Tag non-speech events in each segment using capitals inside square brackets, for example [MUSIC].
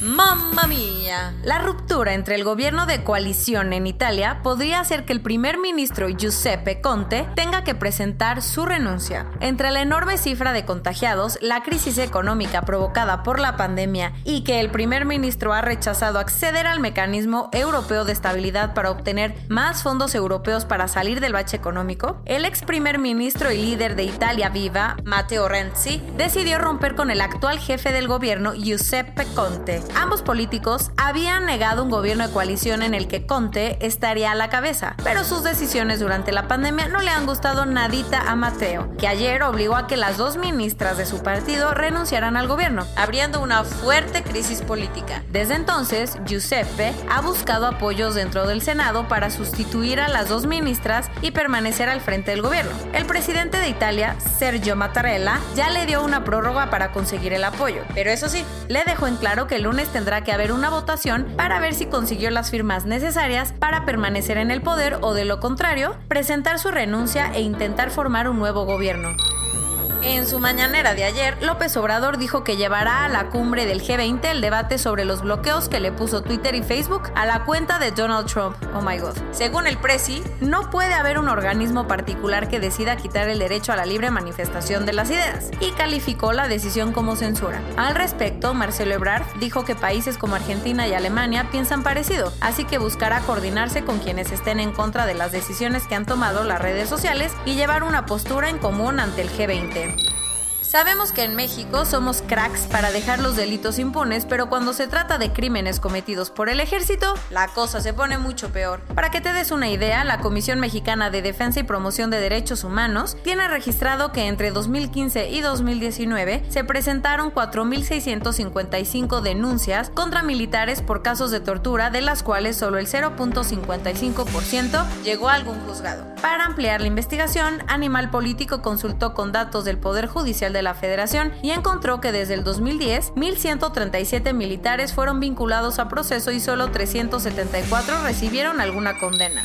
¡Mamma mía! La ruptura entre el gobierno de coalición en Italia podría hacer que el primer ministro Giuseppe Conte tenga que presentar su renuncia. Entre la enorme cifra de contagiados, la crisis económica provocada por la pandemia y que el primer ministro ha rechazado acceder al mecanismo europeo de estabilidad para obtener más fondos europeos para salir del bache económico, el ex primer ministro y líder de Italia Viva, Matteo Renzi, decidió romper con el actual jefe del gobierno, Giuseppe Conte. Ambos políticos habían negado un gobierno de coalición en el que Conte estaría a la cabeza, pero sus decisiones durante la pandemia no le han gustado nadita a Matteo, que ayer obligó a que las dos ministras de su partido renunciaran al gobierno, abriendo una fuerte crisis política. Desde entonces, Giuseppe ha buscado apoyos dentro del Senado para sustituir a las dos ministras y permanecer al frente del gobierno. El presidente de Italia, Sergio Mattarella, ya le dio una prórroga para conseguir el apoyo, pero eso sí, le dejó en claro que el lunes tendrá que haber una votación para ver si consiguió las firmas necesarias para permanecer en el poder o de lo contrario, presentar su renuncia e intentar formar un nuevo gobierno. En su mañanera de ayer, López Obrador dijo que llevará a la cumbre del G20 el debate sobre los bloqueos que le puso Twitter y Facebook a la cuenta de Donald Trump. Oh my god. Según el Presi, no puede haber un organismo particular que decida quitar el derecho a la libre manifestación de las ideas y calificó la decisión como censura. Al respecto, Marcelo Ebrard dijo que países como Argentina y Alemania piensan parecido, así que buscará coordinarse con quienes estén en contra de las decisiones que han tomado las redes sociales y llevar una postura en común ante el G20. Sabemos que en México somos cracks para dejar los delitos impunes, pero cuando se trata de crímenes cometidos por el ejército, la cosa se pone mucho peor. Para que te des una idea, la Comisión Mexicana de Defensa y Promoción de Derechos Humanos tiene registrado que entre 2015 y 2019 se presentaron 4.655 denuncias contra militares por casos de tortura, de las cuales solo el 0.55% llegó a algún juzgado. Para ampliar la investigación, Animal Político consultó con datos del Poder Judicial de la Federación y encontró que desde el 2010, 1.137 militares fueron vinculados a proceso y solo 374 recibieron alguna condena.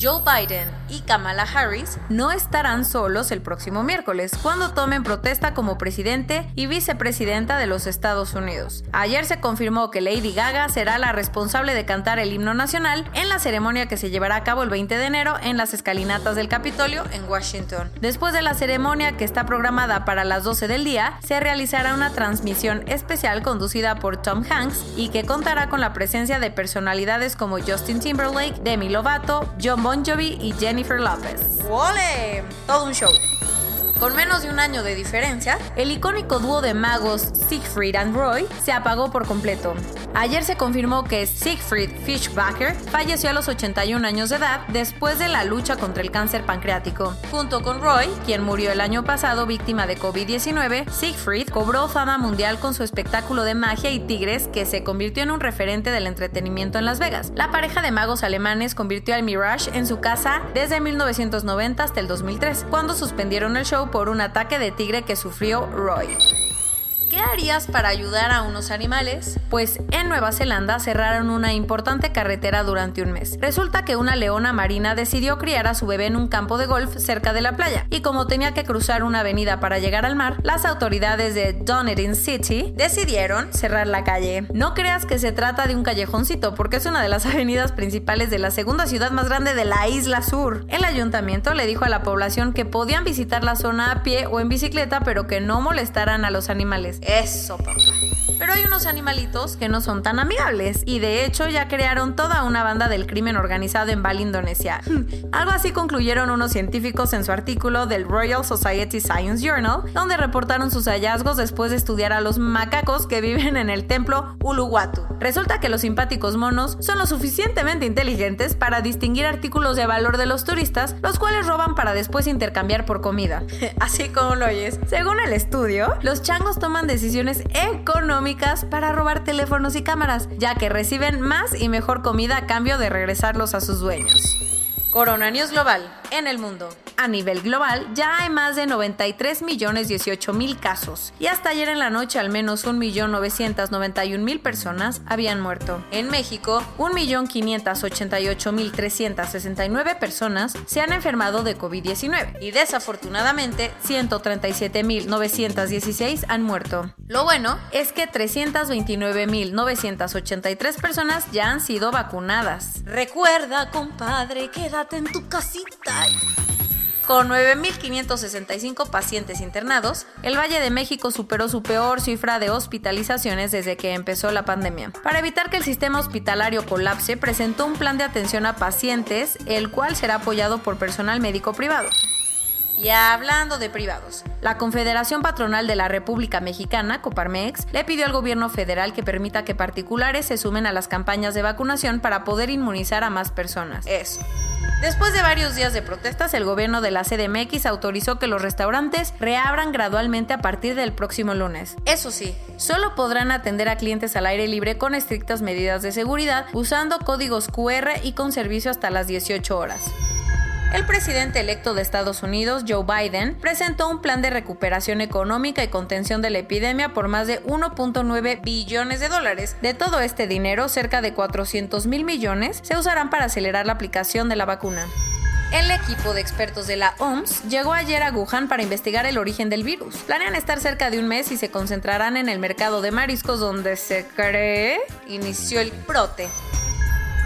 Joe Biden y Kamala Harris no estarán solos el próximo miércoles, cuando tomen protesta como presidente y vicepresidenta de los Estados Unidos. Ayer se confirmó que Lady Gaga será la responsable de cantar el himno nacional en la ceremonia que se llevará a cabo el 20 de enero en las escalinatas del Capitolio en Washington. Después de la ceremonia que está programada para las 12 del día, se realizará una transmisión especial conducida por Tom Hanks y que contará con la presencia de personalidades como Justin Timberlake, Demi Lovato, John Jovi y Jennifer Lopez. ¡Wole! Todo un show. Con menos de un año de diferencia, el icónico dúo de magos Siegfried and Roy se apagó por completo. Ayer se confirmó que Siegfried Fischbacher falleció a los 81 años de edad después de la lucha contra el cáncer pancreático. Junto con Roy, quien murió el año pasado víctima de COVID-19, Siegfried cobró fama mundial con su espectáculo de magia y tigres que se convirtió en un referente del entretenimiento en Las Vegas. La pareja de magos alemanes convirtió al Mirage en su casa desde 1990 hasta el 2003, cuando suspendieron el show por un ataque de tigre que sufrió Roy. ¿Qué harías para ayudar a unos animales? Pues en Nueva Zelanda cerraron una importante carretera durante un mes. Resulta que una leona marina decidió criar a su bebé en un campo de golf cerca de la playa y como tenía que cruzar una avenida para llegar al mar, las autoridades de Dunedin City decidieron cerrar la calle. No creas que se trata de un callejoncito porque es una de las [LAUGHS] avenidas principales de la segunda ciudad más grande de la isla sur. El ayuntamiento le dijo a la población que podían visitar la zona a pie o en bicicleta pero que no molestaran a los animales. Eso, papá. Pero hay unos animalitos que no son tan amigables y de hecho ya crearon toda una banda del crimen organizado en Bali, Indonesia. [LAUGHS] Algo así concluyeron unos científicos en su artículo del Royal Society Science Journal, donde reportaron sus hallazgos después de estudiar a los macacos que viven en el templo Uluwatu. Resulta que los simpáticos monos son lo suficientemente inteligentes para distinguir artículos de valor de los turistas, los cuales roban para después intercambiar por comida. [LAUGHS] Así como lo oyes. Según el estudio, los changos toman decisiones económicas para robar teléfonos y cámaras, ya que reciben más y mejor comida a cambio de regresarlos a sus dueños. Corona News Global en el mundo. A nivel global, ya hay más de 93 millones 18 mil casos y hasta ayer en la noche al menos 1.991.000 personas habían muerto. En México, 1.588.369 personas se han enfermado de COVID-19 y desafortunadamente 137.916 han muerto. Lo bueno es que 329.983 personas ya han sido vacunadas. Recuerda, compadre, quédate en tu casita. Con 9.565 pacientes internados, el Valle de México superó su peor cifra de hospitalizaciones desde que empezó la pandemia. Para evitar que el sistema hospitalario colapse, presentó un plan de atención a pacientes, el cual será apoyado por personal médico privado. Y hablando de privados, la Confederación Patronal de la República Mexicana, Coparmex, le pidió al gobierno federal que permita que particulares se sumen a las campañas de vacunación para poder inmunizar a más personas. Eso. Después de varios días de protestas, el gobierno de la CDMX autorizó que los restaurantes reabran gradualmente a partir del próximo lunes. Eso sí, solo podrán atender a clientes al aire libre con estrictas medidas de seguridad, usando códigos QR y con servicio hasta las 18 horas. El presidente electo de Estados Unidos, Joe Biden, presentó un plan de recuperación económica y contención de la epidemia por más de 1.9 billones de dólares. De todo este dinero, cerca de 400 mil millones se usarán para acelerar la aplicación de la vacuna. El equipo de expertos de la OMS llegó ayer a Wuhan para investigar el origen del virus. Planean estar cerca de un mes y se concentrarán en el mercado de mariscos donde se cree inició el brote.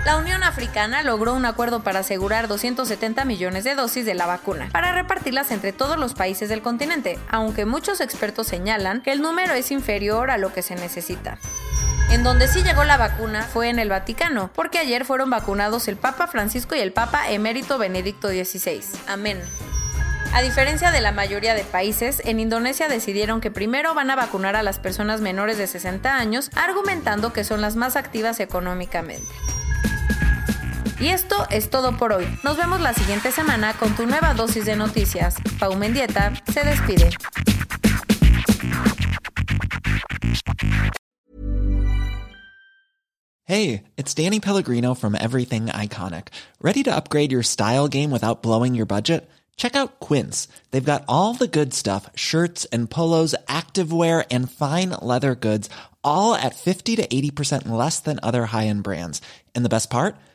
La Unión Africana logró un acuerdo para asegurar 270 millones de dosis de la vacuna, para repartirlas entre todos los países del continente, aunque muchos expertos señalan que el número es inferior a lo que se necesita. En donde sí llegó la vacuna fue en el Vaticano, porque ayer fueron vacunados el Papa Francisco y el Papa emérito Benedicto XVI. Amén. A diferencia de la mayoría de países, en Indonesia decidieron que primero van a vacunar a las personas menores de 60 años, argumentando que son las más activas económicamente. Y esto es todo por hoy. Nos vemos la siguiente semana con tu nueva dosis de noticias. Pau Mendieta se despide. Hey, it's Danny Pellegrino from Everything Iconic. Ready to upgrade your style game without blowing your budget? Check out Quince. They've got all the good stuff shirts and polos, activewear, and fine leather goods, all at 50 to 80% less than other high end brands. And the best part?